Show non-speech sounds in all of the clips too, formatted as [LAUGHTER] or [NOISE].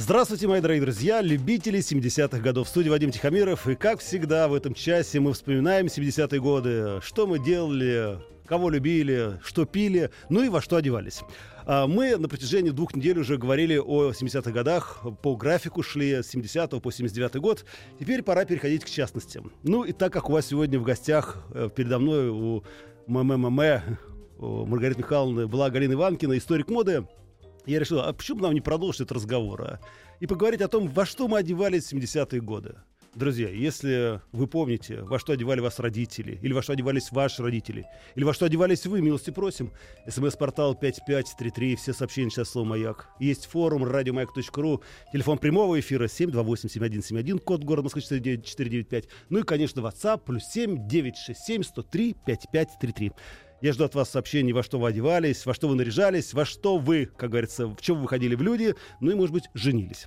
Здравствуйте, мои дорогие друзья, любители 70-х годов. В студии Вадим Тихомиров. И, как всегда, в этом часе мы вспоминаем 70-е годы. Что мы делали, кого любили, что пили, ну и во что одевались. А Мы на протяжении двух недель уже говорили о 70-х годах, по графику шли с 70 по 79 год. Теперь пора переходить к частностям. Ну и так как у вас сегодня в гостях э, передо мной у МММ, у Маргариты Михайловны была Галина Иванкина, историк моды, я решил, а почему бы нам не продолжить этот разговор, а? И поговорить о том, во что мы одевались в 70-е годы. Друзья, если вы помните, во что одевали вас родители, или во что одевались ваши родители, или во что одевались вы, милости просим, смс-портал 5533, все сообщения сейчас слово «Маяк». Есть форум радиомаяк.ру, телефон прямого эфира 728-7171, код города Москвы 495, ну и, конечно, WhatsApp, плюс 7 967 103 5533. Я жду от вас сообщений, во что вы одевались, во что вы наряжались, во что вы, как говорится, в чем вы выходили в люди, ну и, может быть, женились.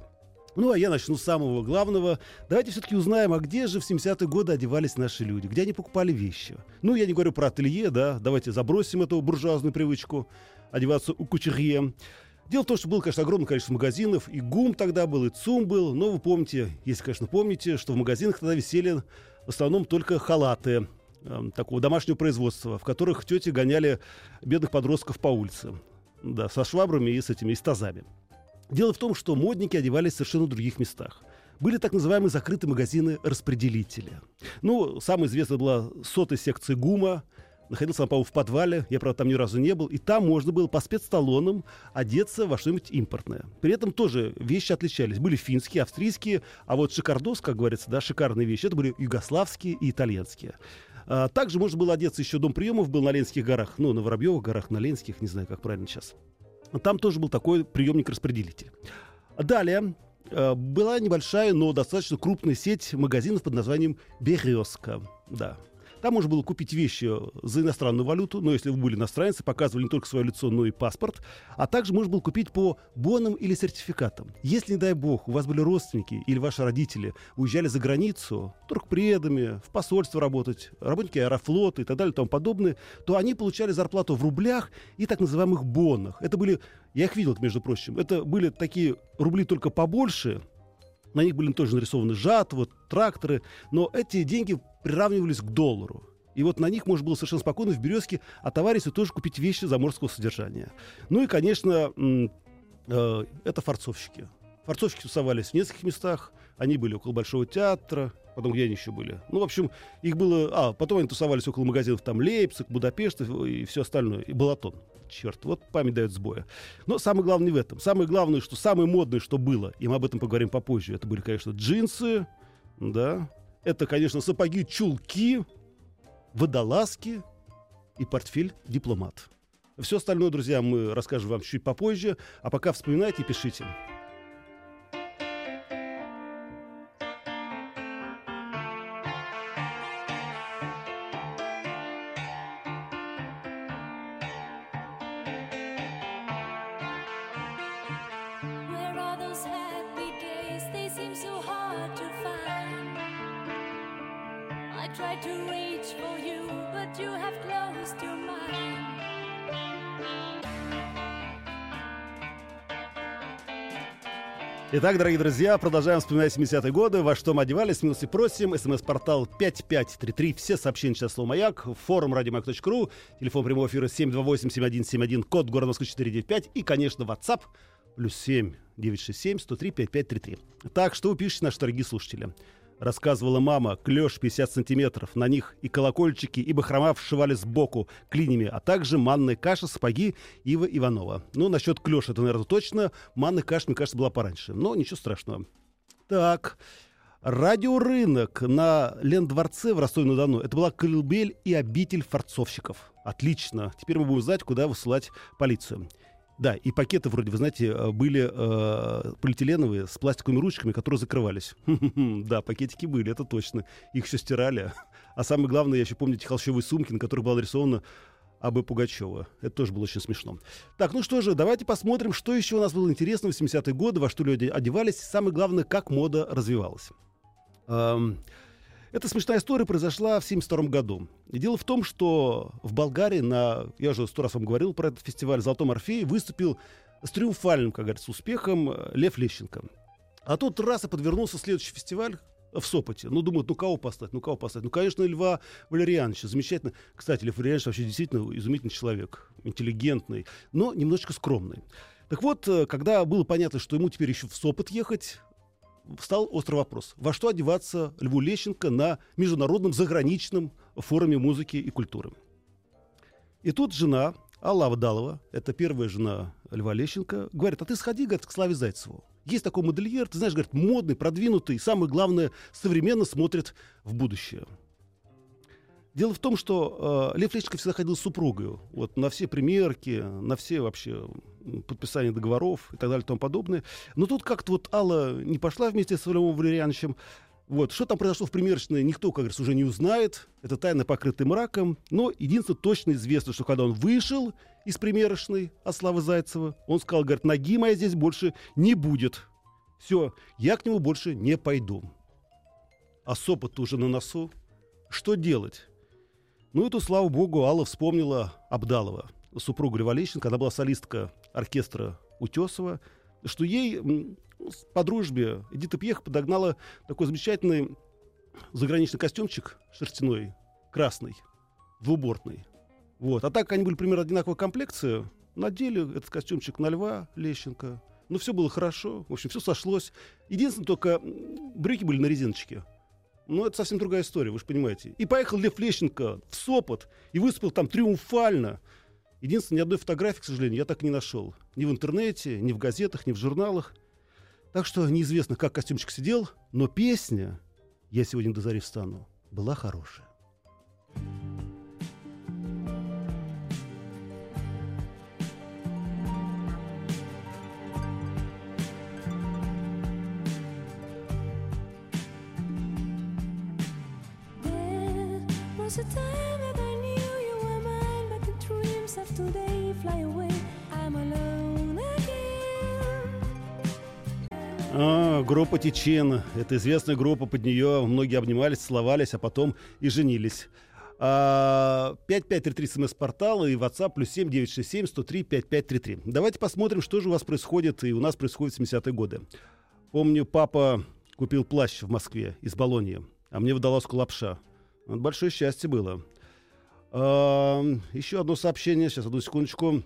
Ну, а я начну с самого главного. Давайте все-таки узнаем, а где же в 70-е годы одевались наши люди? Где они покупали вещи? Ну, я не говорю про ателье, да. Давайте забросим эту буржуазную привычку одеваться у кучерье. Дело в том, что было, конечно, огромное количество магазинов. И ГУМ тогда был, и ЦУМ был. Но вы помните, если, конечно, помните, что в магазинах тогда висели в основном только халаты э, такого домашнего производства, в которых тети гоняли бедных подростков по улице. Да, со швабрами и с этими, и с тазами. Дело в том, что модники одевались в совершенно других местах. Были так называемые закрытые магазины-распределители. Ну, самая известная была сотая секция ГУМа, находился, по в подвале, я, правда, там ни разу не был, и там можно было по спецталонам одеться во что-нибудь импортное. При этом тоже вещи отличались. Были финские, австрийские, а вот шикардос, как говорится, да, шикарные вещи, это были югославские и итальянские. А, также можно было одеться еще дом приемов был на Ленских горах, ну, на Воробьевых горах, на Ленских, не знаю, как правильно сейчас. Там тоже был такой приемник-распределитель. Далее э, была небольшая, но достаточно крупная сеть магазинов под названием «Березка». Да, там можно было купить вещи за иностранную валюту, но если вы были иностранцы, показывали не только свое лицо, но и паспорт. А также можно было купить по бонам или сертификатам. Если, не дай бог, у вас были родственники или ваши родители уезжали за границу, торгпредами, в посольство работать, работники аэрофлота и так далее и тому подобное, то они получали зарплату в рублях и так называемых бонах. Это были, я их видел, между прочим, это были такие рубли только побольше, на них были тоже нарисованы жатвы, тракторы, но эти деньги приравнивались к доллару. И вот на них можно было совершенно спокойно в «Березке» отовариться и тоже купить вещи заморского содержания. Ну и, конечно, э, это форцовщики. Форцовщики тусовались в нескольких местах. Они были около Большого театра, потом где они еще были. Ну, в общем, их было... А, потом они тусовались около магазинов там Лейпциг, Будапешт и все остальное. И Балатон. Черт, вот память дает сбоя. Но самое главное в этом. Самое главное, что самое модное, что было, и мы об этом поговорим попозже, это были, конечно, джинсы, да, это, конечно, сапоги, чулки, водолазки и портфель дипломат. Все остальное, друзья, мы расскажем вам чуть попозже. А пока вспоминайте и пишите. Итак, дорогие друзья, продолжаем вспоминать 70-е годы. Во что мы одевались, милости просим. СМС-портал 5533. Все сообщения сейчас слово «Маяк». Форум радиомаяк.ру. Телефон прямого эфира 728-7171. Код города Москвы 495. И, конечно, WhatsApp. Плюс 7 967 103 5533. Так, что вы пишете, наши дорогие слушатели? Рассказывала мама, клеш 50 сантиметров, на них и колокольчики, и бахрома вшивали сбоку клинями, а также манная каша, сапоги Ива Иванова. Ну, насчет клеш это, наверное, точно. Манная каша, мне кажется, была пораньше. Но ничего страшного. Так, радиорынок на Лендворце в Ростове-на-Дону. Это была колыбель и обитель форцовщиков. Отлично. Теперь мы будем знать, куда высылать полицию. Да, и пакеты вроде, вы знаете, э, были э, полиэтиленовые с пластиковыми ручками, которые закрывались. [LAUGHS] Да, пакетики были, это точно. Их все стирали. [LAUGHS] А самое главное, я еще помню эти холщовые сумки, на которых была нарисована А.Б. Пугачева. Это тоже было очень смешно. Так, ну что же, давайте посмотрим, что еще у нас было интересного в 70-е годы, во что люди одевались. Самое главное, как мода развивалась. Эм, Эта смешная история произошла в 1972 году. Дело в том, что в Болгарии на, я уже сто раз вам говорил про этот фестиваль «Золотом Орфее» выступил с триумфальным, как говорится, успехом э, Лев Лещенко. А тут раз и подвернулся следующий фестиваль в Сопоте. Ну, думают, ну кого поставить, ну кого поставить? Ну, конечно, Льва Валерьяновича. Замечательно. Кстати, Лев Валерьянович вообще действительно изумительный человек. Интеллигентный, но немножечко скромный. Так вот, э, когда было понятно, что ему теперь еще в Сопот ехать, встал острый вопрос. Во что одеваться Льву Лещенко на международном заграничном форуме музыки и культуры? И тут жена Алла Авдалова, это первая жена Льва Лещенко, говорит, а ты сходи, говорит, к Славе Зайцеву. Есть такой модельер, ты знаешь, говорит, модный, продвинутый, самое главное, современно смотрит в будущее. Дело в том, что э, Лев Лещенко всегда ходил с супругой. Вот на все примерки, на все вообще подписания договоров и так далее и тому подобное. Но тут как-то вот Алла не пошла вместе с Львом Валерьяновичем. Вот. Что там произошло в примерочной, никто, как говорится, уже не узнает. Это тайна, покрытая мраком. Но единственное точно известно, что когда он вышел из примерочной от Славы Зайцева, он сказал, говорит, ноги моей здесь больше не будет. Все, я к нему больше не пойду. А сопот уже на носу. Что делать? Ну, эту, слава богу, Алла вспомнила Абдалова, супругу Льва Лещенко. Она была солистка оркестра Утесова, что ей по дружбе Эдита Пьех подогнала такой замечательный заграничный костюмчик шерстяной, красный, двубортный. Вот. А так они были примерно одинаковой комплекции, надели этот костюмчик на Льва Лещенко. Ну, все было хорошо. В общем, все сошлось. Единственное, только брюки были на резиночке. Ну, это совсем другая история, вы же понимаете. И поехал Лев Лещенко в Сопот и выступил там триумфально. Единственное, ни одной фотографии, к сожалению, я так не нашел. Ни в интернете, ни в газетах, ни в журналах. Так что неизвестно, как костюмчик сидел, но песня «Я сегодня до зари встану» была хорошая. Was a time of today fly away. I'm alone. А, группа Тичен. Это известная группа, под нее многие обнимались, целовались, а потом и женились. А, 5533 смс-портал и WhatsApp плюс 7 967 103 5533. Давайте посмотрим, что же у вас происходит и у нас происходит в 70-е годы. Помню, папа купил плащ в Москве из Болонии, а мне водолазку лапша. Вот большое счастье было. А, еще одно сообщение, сейчас, одну секундочку.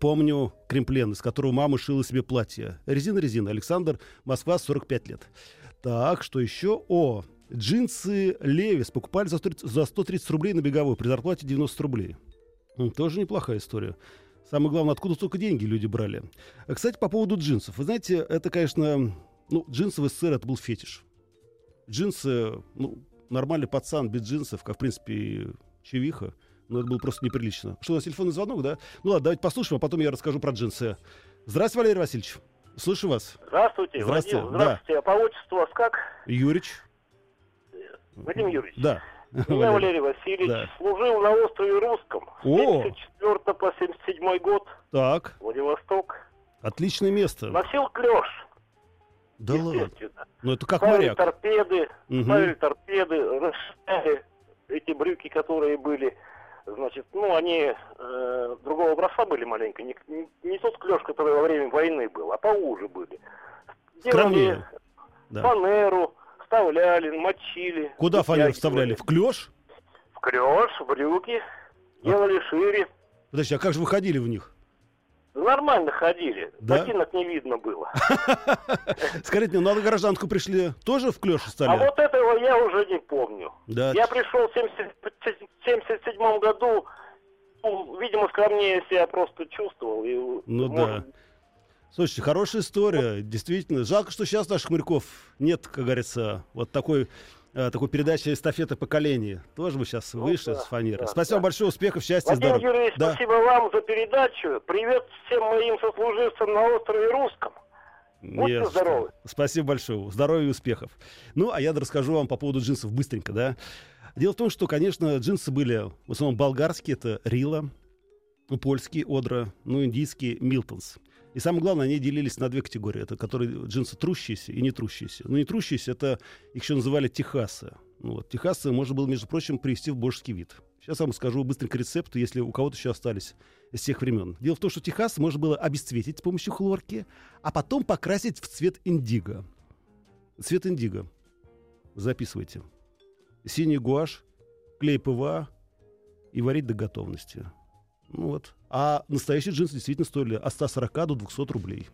Помню кремплен, из которого мама шила себе платье. Резина-резина. Александр, Москва, 45 лет. Так, что еще? О, джинсы Левис покупали за 130, за 130 рублей на беговой при зарплате 90 рублей. Тоже неплохая история. Самое главное, откуда столько деньги люди брали. А, Кстати, по поводу джинсов. Вы знаете, это, конечно, ну, джинсы в СССР это был фетиш. Джинсы, ну, нормальный пацан без джинсов, как, в принципе, чевиха. Но это было просто неприлично. Что, у нас телефонный звонок, да? Ну ладно, давайте послушаем, а потом я расскажу про джинсы. Здравствуйте, Валерий Васильевич. Слышу вас. Здравствуйте, Здравствуйте, Владимир. Здравствуйте. А по отчеству вас как? Юрич. Владимир Юрьевич. Да. Меня [LAUGHS] Валерий Васильевич. Да. Служил на острове Русском. С О! 74 по 77 год. Так, Владивосток. отличное место. Носил клеш. Да ладно. Ну это как ставили моряк. торпеды, Мгм. ставили торпеды, расширяли эти брюки, которые были. Значит, ну, они э, другого образца были маленько. Не, не- не тот клеш, который во время войны был, а поуже были. Скромнее. Да. фанеру, вставляли, мочили. Куда фанеру вставляли? В клеш? В клеш, в брюки. Делали шире. Подожди, а как же вы ходили в них? Нормально ходили. Да? Ботинок не видно было. [LAUGHS] Скажите мне, ну, на гражданку пришли тоже в клеш А стали? вот этого я уже не помню. Да. Я пришел в 1977 году, ну, видимо, скромнее себя просто чувствовал. И, Ну может, Слушайте, хорошая история, действительно. Жалко, что сейчас наших моряков нет, как говорится, вот такой, э, такой передачи эстафеты поколений. Тоже бы сейчас Ну вышли да, с фанеры. да, Спасибо да. большое, успехов, счастья, Владимир здоровья. Юрьевич, Да. спасибо вам за передачу. Привет всем моим сослуживцам на острове Русском. Будьте Не за что. здоровы. Спасибо большое. Здоровья и успехов. Ну, а я расскажу вам по поводу джинсов быстренько, да. Дело в том, что, конечно, джинсы были в основном болгарские, это Рила, польские Одра, ну, индийские Милтонс. И самое главное, они делились на две категории. Это которые джинсы трущиеся и не трущиеся. Ну, не трущиеся, это их еще называли техасы. Ну, вот, техасы можно было, между прочим, привести в божеский вид. Сейчас вам скажу быстренько рецепт, если у кого-то еще остались из тех времен. Дело в том, что техас можно было обесцветить с помощью хлорки, а потом покрасить в цвет индиго. Цвет индиго. Записывайте. Синий гуашь, клей ПВА и варить до готовности. Ну вот. А настоящие джинсы действительно стоили от 140 до 200 рублей.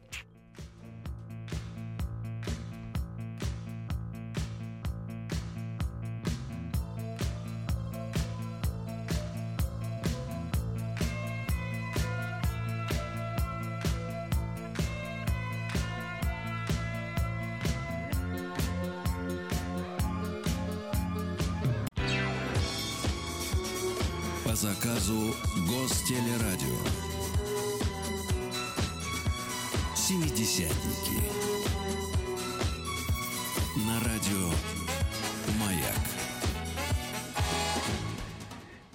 По заказу Гостелерадио. Семидесятники.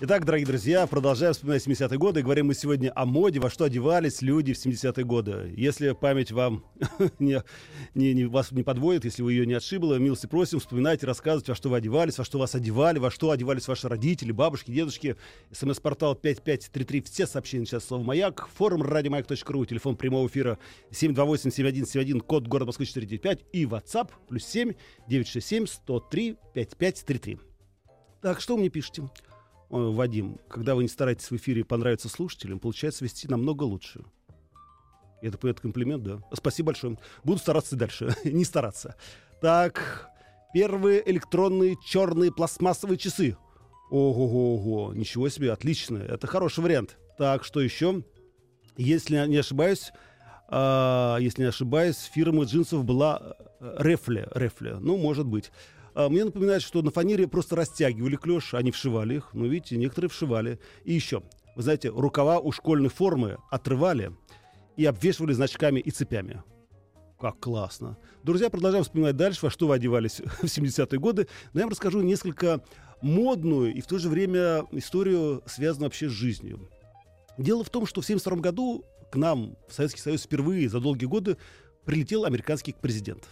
Итак, дорогие друзья, продолжаем вспоминать 70-е годы. Говорим мы сегодня о моде, во что одевались люди в 70-е годы. Если память вам [LAUGHS] не, не, не- вас не подводит, если вы ее не отшибла, милости просим, вспоминайте, рассказывайте, во что вы одевались, во что вас одевали, во что одевались ваши родители, бабушки, дедушки. СМС-портал 5533, все сообщения сейчас слово «Маяк», форум радиомаяк.ру, телефон прямого эфира 728-7171, код города Москвы 495 и WhatsApp плюс 7 967 103 5533. Так, что вы мне пишете? Ой, Вадим, когда вы не стараетесь в эфире понравиться слушателям, получается вести намного лучше. Это, это комплимент, да? Спасибо большое. Буду стараться дальше. [LAUGHS] не стараться. Так, первые электронные черные пластмассовые часы. Ого-го-го, ничего себе, отлично. Это хороший вариант. Так, что еще? Если не ошибаюсь, а, если не ошибаюсь, фирма джинсов была э, Рефле. Рефле. Ну, может быть. А, Мне напоминает, что на фанере просто растягивали клеш, не вшивали их. Ну, видите, некоторые вшивали. И еще, вы знаете, рукава у школьной формы отрывали и обвешивали значками и цепями. Как классно. Друзья, продолжаем вспоминать дальше, во что вы одевались [LAUGHS] в 70-е годы. Но я вам расскажу несколько модную и в то же время историю, связанную вообще с жизнью. Дело в том, что в 1972 году к нам в Советский Союз впервые за долгие годы прилетел американский президент.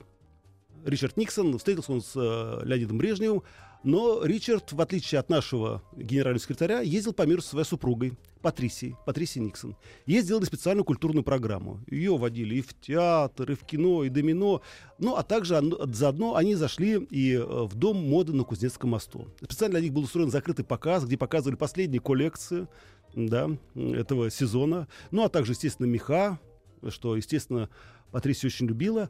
Ричард Никсон, встретился он с э, Леонидом Брежневым, но Ричард, в отличие от нашего генерального секретаря, ездил по миру со своей супругой Патрисией, Патрисией Никсон. Ей сделали специальную культурную программу. Ее водили и в театр, и в кино, и домино. Ну, а также заодно они зашли и э, в дом моды на Кузнецком мосту. Специально для них был устроен закрытый показ, где показывали последние коллекции да, этого сезона. Ну, а также, естественно, меха, что, естественно, Патрисия очень любила.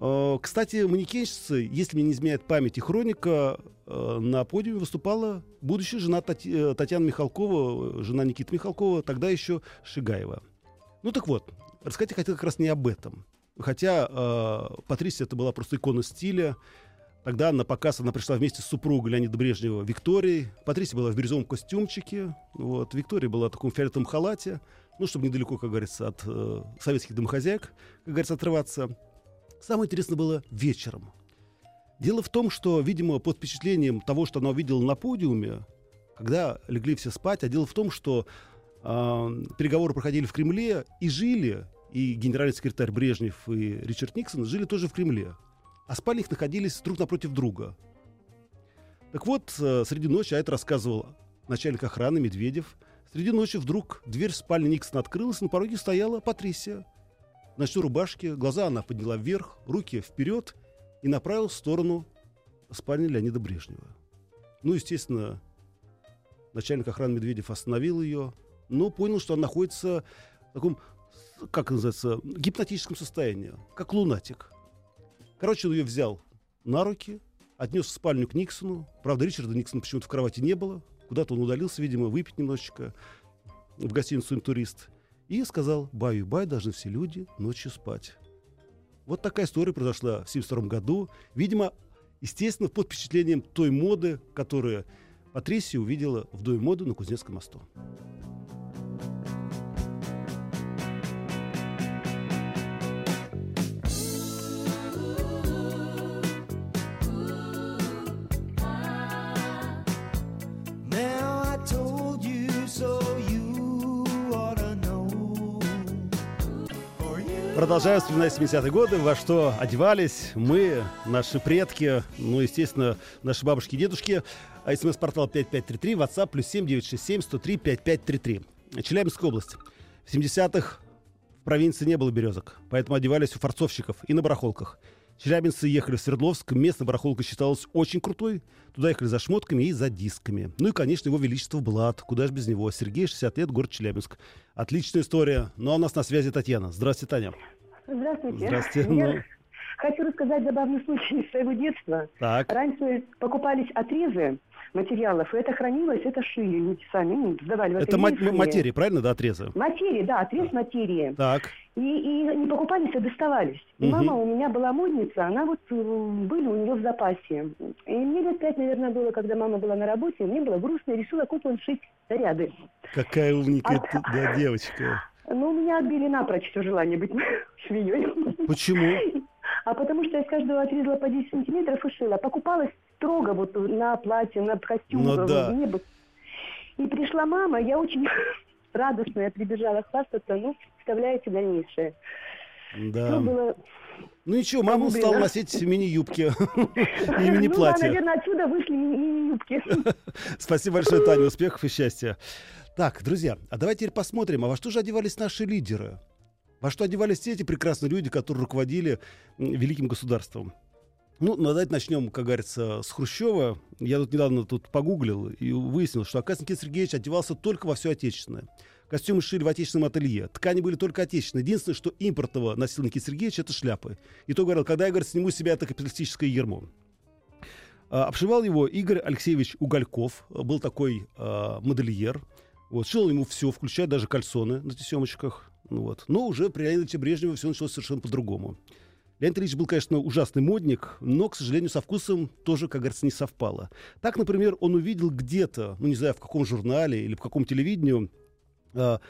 Э, Кстати, манекенщица, если мне не изменяет память и хроника, э, на подиуме выступала будущая жена Тати- э, Татьяна Михалкова, жена Никиты Михалкова, тогда еще Шигаева. Ну так вот, рассказать я хотел как раз не об этом. Хотя э, Патрисия это была просто икона стиля. Тогда на показ она пришла вместе с супругой Леонида Брежнева Викторией. Патрисия была в бирюзовом костюмчике. Вот. Виктория была в таком фиолетовом халате. Ну, чтобы недалеко, как говорится, от э, советских домохозяек, как говорится, отрываться. Самое интересное было вечером. Дело в том, что, видимо, под впечатлением того, что она увидела на подиуме, когда легли все спать, а дело в том, что э, переговоры проходили в Кремле и жили, и генеральный секретарь Брежнев и Ричард Никсон жили тоже в Кремле. А спальни их находились друг напротив друга. Так вот, э, среди ночи, а это рассказывал начальник охраны Медведев, среди ночи вдруг дверь спальни Никсона открылась, на пороге стояла Патрисия. Ночной рубашке, глаза она подняла вверх, руки вперед и направилась в сторону спальни Леонида Брежнева. Ну, естественно, начальник охраны Медведев остановил ее, но понял, что она находится в таком, как называется, гипнотическом состоянии, как лунатик. Короче, он ее взял на руки, отнес в спальню к Никсону. Правда, Ричарда Никсона почему-то в кровати не было. Куда-то он удалился, видимо, выпить немножечко в гостиницу «Интурист». И сказал, баю-бай, должны все люди ночью спать. Вот такая история произошла в 1972 году. Видимо, естественно, под впечатлением той моды, которую Патрисия увидела в Доме моды на Кузнецком мосту. Продолжаем вспоминать 70-е годы, во что одевались мы, наши предки, ну, естественно, наши бабушки и дедушки. А смс-портал 5533, WhatsApp плюс 7967 103 5533. Челябинская область. В 70-х в провинции не было березок, поэтому одевались у форцовщиков и на барахолках. Челябинцы ехали в Свердловск, местная барахолка считалась очень крутой. Туда ехали за шмотками и за дисками. Ну и, конечно, его величество Влад. Куда же без него? Сергей, 60 лет, город Челябинск. Отличная история. Но у нас на связи Татьяна. Здравствуйте, Таня. Здравствуйте. Здравствуйте. Я Ну. Хочу рассказать забавный случай из своего детства. Так. Раньше покупались отрезы материалов, и это хранилось, это шили люди сами, ну, сдавали в Это ателье ма- и шили. материя, правильно, да, отрезы? Материи, да, отрез материи. Так. И, и не покупались, а доставались. И Мгм. мама у меня была модница, она вот э, были у нее в запасе. И мне лет пять, наверное, было, когда мама была на работе, мне было грустно, и решила куклам шить наряды. Какая умненькая А- ты- да, девочка. Но у меня отбили напрочь все желание быть [LAUGHS] швеей. Почему? А потому что я с каждого отрезала по 10 сантиметров и шила. Покупалась строго вот на платье, на костюм. Ну да. мне бы- И пришла мама, я очень [LAUGHS] радостная прибежала хвастаться, ну, представляете дальнейшее. Да. Все было... Ну ничего, мама Погуглила. стала носить мини-юбки [LAUGHS] [LAUGHS] и ну да, мини-платья. наверное, отсюда вышли ми- мини-юбки. Спасибо большое, Таня. Успехов и счастья. Так, друзья, а давайте теперь посмотрим, а во что же одевались наши лидеры? Во что одевались все эти прекрасные люди, которые руководили великим государством? Ну, ну, давайте начнем, как говорится, с Хрущева. Я тут недавно тут погуглил и выяснил, что, оказывается, Никита Сергеевич одевался только во все отечественное. Костюмы шили в отечественном ателье. Ткани были только отечественные. Единственное, что импортного носил Никита Сергеевич, это шляпы. И то говорил, когда я, говорит, сниму с себя это капиталистическое ермо. А, Обшивал его Игорь Алексеевич Угольков. А, Был такой а, модельер. Вот, шил ему все, включая даже кальсоны на тесемочках. Ну, вот. Но уже при Леониде Брежневе все началось совершенно по-другому. Леонид Ильич был, конечно, ужасный модник, но, к сожалению, со вкусом тоже, как говорится, не совпало. Так, например, он увидел где-то, ну, не знаю, в каком журнале или в каком телевидении, а,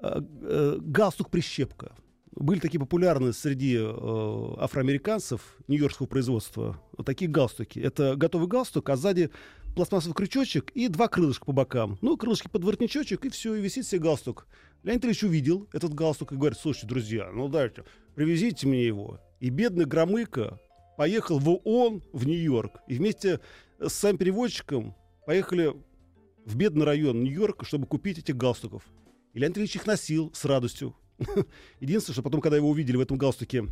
а, э, галстук-прищепка. Были такие популярны среди э, афроамериканцев нью-йоркского производства вот такие галстуки. Это готовый галстук, а сзади пластмассовый крючочек и два крылышка по бокам. Ну, крылышки под воротничочек, и все, и висит себе галстук. Леонид Ильич увидел этот галстук и говорит, слушайте, друзья, ну дайте, привезите мне его. И бедный Громыко поехал в ООН в Нью-Йорк. И вместе с самим переводчиком поехали в бедный район Нью-Йорка, чтобы купить этих галстуков. И Леонид Ильич их носил с радостью. [LAUGHS] Единственное, что потом, когда его увидели в этом галстуке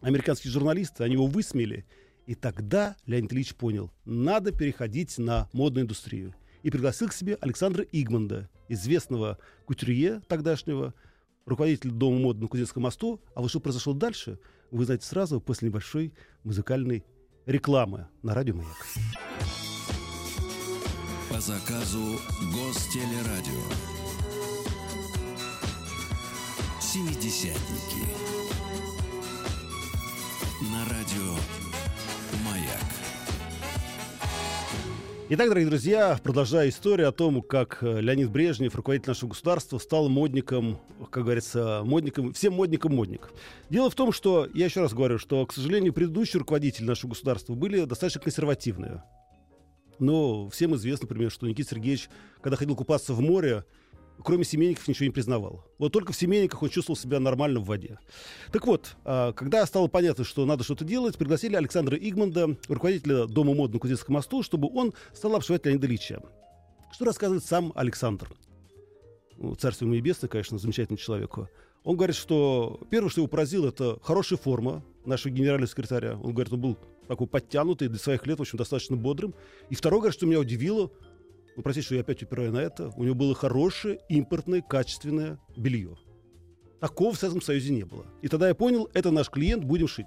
американские журналисты, они его высмеяли. И тогда Леонид Ильич понял, надо переходить на модную индустрию. И пригласил к себе Александра Игманда, известного кутюрье тогдашнего, руководителя Дома моды на Кузнецком мосту. А вот что произошло дальше, вы знаете сразу после небольшой музыкальной рекламы на радио «Маяк». По заказу Гостелерадио. Семидесятники. На радио Маяк. Итак, дорогие друзья, продолжая историю о том, как э, Леонид Брежнев, руководитель нашего государства, стал модником, как говорится, модником, всем модником модник. Дело в том, что, я еще раз говорю, что, к сожалению, предыдущие руководители нашего государства были достаточно консервативные. Но всем известно, например, что Никита Сергеевич, когда ходил купаться в море, кроме семейников ничего не признавал. Вот только в семейниках он чувствовал себя нормально в воде. Так вот, а, когда стало понятно, что надо что-то делать, пригласили Александра Игманда, руководителя Дома мод на Кузнецком мосту, чтобы он стал обшивать Леонида Ильича. Что рассказывает сам Александр? Ну, Царство ему небесное, конечно, замечательный человек. Он говорит, что первое, что его поразило, это хорошая форма нашего генерального секретаря. Он говорит, он был такой подтянутый, для своих лет, в общем, достаточно бодрым. И второе, говорит, что меня удивило, ну, простите, что я опять упираю на это, у него было хорошее, импортное, качественное белье. Такого в Советском Союзе не было. И тогда я понял, это наш клиент, будем шить.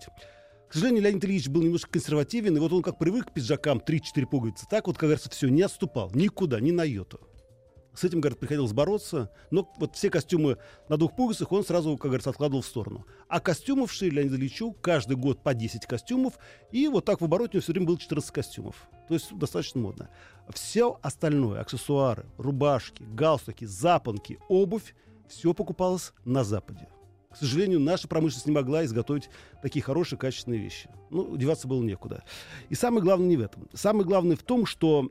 К сожалению, Леонид Ильич был немножко консервативен, и вот он как привык к пиджакам 3-4 пуговицы, так вот, как говорится, все, не отступал никуда, ни на йоту. С этим, говорит, приходилось бороться, но вот все костюмы на двух пуговицах он сразу, как говорится, откладывал в сторону. А костюмов шили Леониду Ильичу каждый год по 10 костюмов, и вот так в обороте все время было 14 костюмов. То есть достаточно модно. Все остальное, аксессуары, рубашки, галстуки, запонки, обувь, все покупалось на Западе. К сожалению, наша промышленность не могла изготовить такие хорошие, качественные вещи. Ну, деваться было некуда. И самое главное не в этом. Самое главное в том, что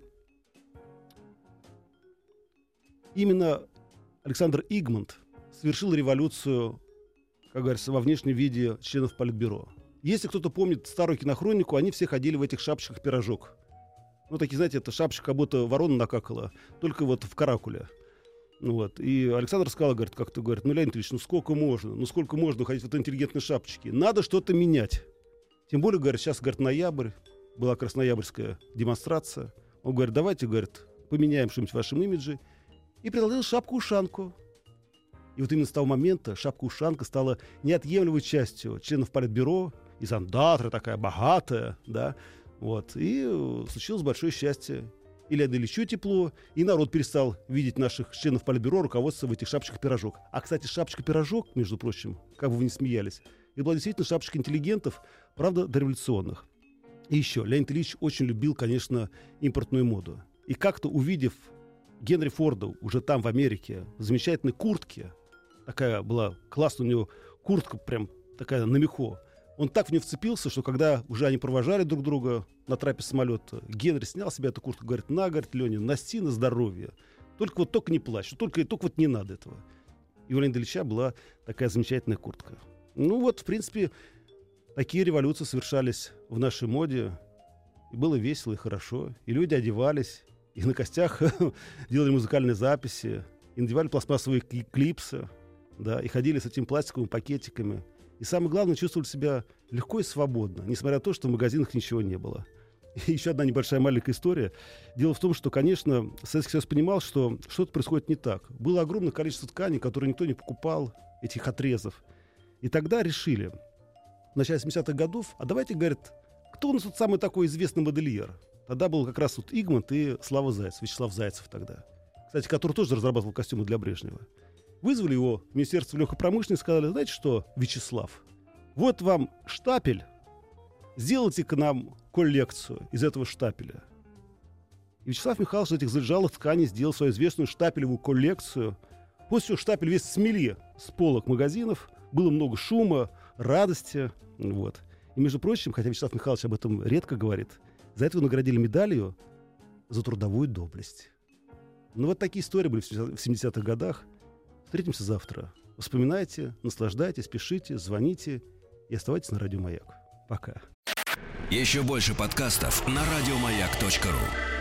именно Александр Игмонт совершил революцию, как говорится, во внешнем виде членов Политбюро. Если кто-то помнит старую кинохронику, они все ходили в этих шапочках пирожок. Ну, такие, знаете, это шапочка, как будто ворона накакала, только вот в каракуле. Ну вот. И Александр сказал, говорит, как-то говорит, ну, Леонид Ильич, ну сколько можно? Ну сколько можно ходить в этой интеллигентной шапочке? Надо что-то менять. Тем более, говорит, сейчас, говорит, ноябрь, была красноябрьская демонстрация. Он говорит, давайте, говорит, поменяем что-нибудь в вашем имидже. И предложил шапку-ушанку. И вот именно с того момента шапка-ушанка стала неотъемлемой частью членов Политбюро, и зандатра такая богатая, да, вот. И э, случилось большое счастье. И Леониду Ильичу тепло, и народ перестал видеть наших членов Политбюро, руководство в этих шапочках-пирожок. А, кстати, шапочка-пирожок, между прочим, как бы вы не смеялись, это была действительно шапочка интеллигентов, правда, дореволюционных. И еще, Леонид Ильич очень любил, конечно, импортную моду. И как-то увидев Генри Форда уже там, в Америке, в замечательной куртке, такая была классная у него куртка, прям такая на меху, он так в нее вцепился, что когда уже они провожали друг друга на трапе самолета, Генри снял себе эту куртку, говорит, на, говорит, Леня, носи на здоровье. Только вот только не плачь, только, только вот не надо этого. И у Леонида Ильича была такая замечательная куртка. Ну вот, в принципе, такие революции совершались в нашей моде. И было весело и хорошо. И люди одевались, и на костях [LAUGHS] делали музыкальные записи, надевали пластмассовые кли- клипсы, да, и ходили с этими пластиковыми пакетиками. И самое главное, чувствовали себя легко и свободно, несмотря на то, что в магазинах ничего не было. [LAUGHS] И еще одна небольшая маленькая история. Дело в том, что, конечно, Советский Союз понимал, что что-то происходит не так. Было огромное количество тканей, которые никто не покупал, этих отрезов. И тогда решили, в начале 70-х годов, а давайте, говорят, кто у нас тут самый такой известный модельер? Тогда был как раз вот Игмонт и Слава Зайцев, Вячеслав Зайцев тогда. Кстати, который тоже разрабатывал костюмы для Брежнева. Вызвали его в Министерство легкой промышленности сказали, знаете что, Вячеслав, вот вам штапель, сделайте-ка нам коллекцию из этого штапеля. И Вячеслав Михайлович из этих залежалых тканей сделал свою известную штапелевую коллекцию. После чего штапель весь смели с полок магазинов, было много шума, радости. Вот. И, между прочим, хотя Вячеслав Михайлович об этом редко говорит, за это его наградили медалью за трудовую доблесть. Ну, вот такие истории были в 70-х годах. Встретимся завтра. Вспоминайте, наслаждайтесь, пишите, звоните и оставайтесь на радио «Маяк». Пока. Еще больше подкастов на радиомаяк.ру.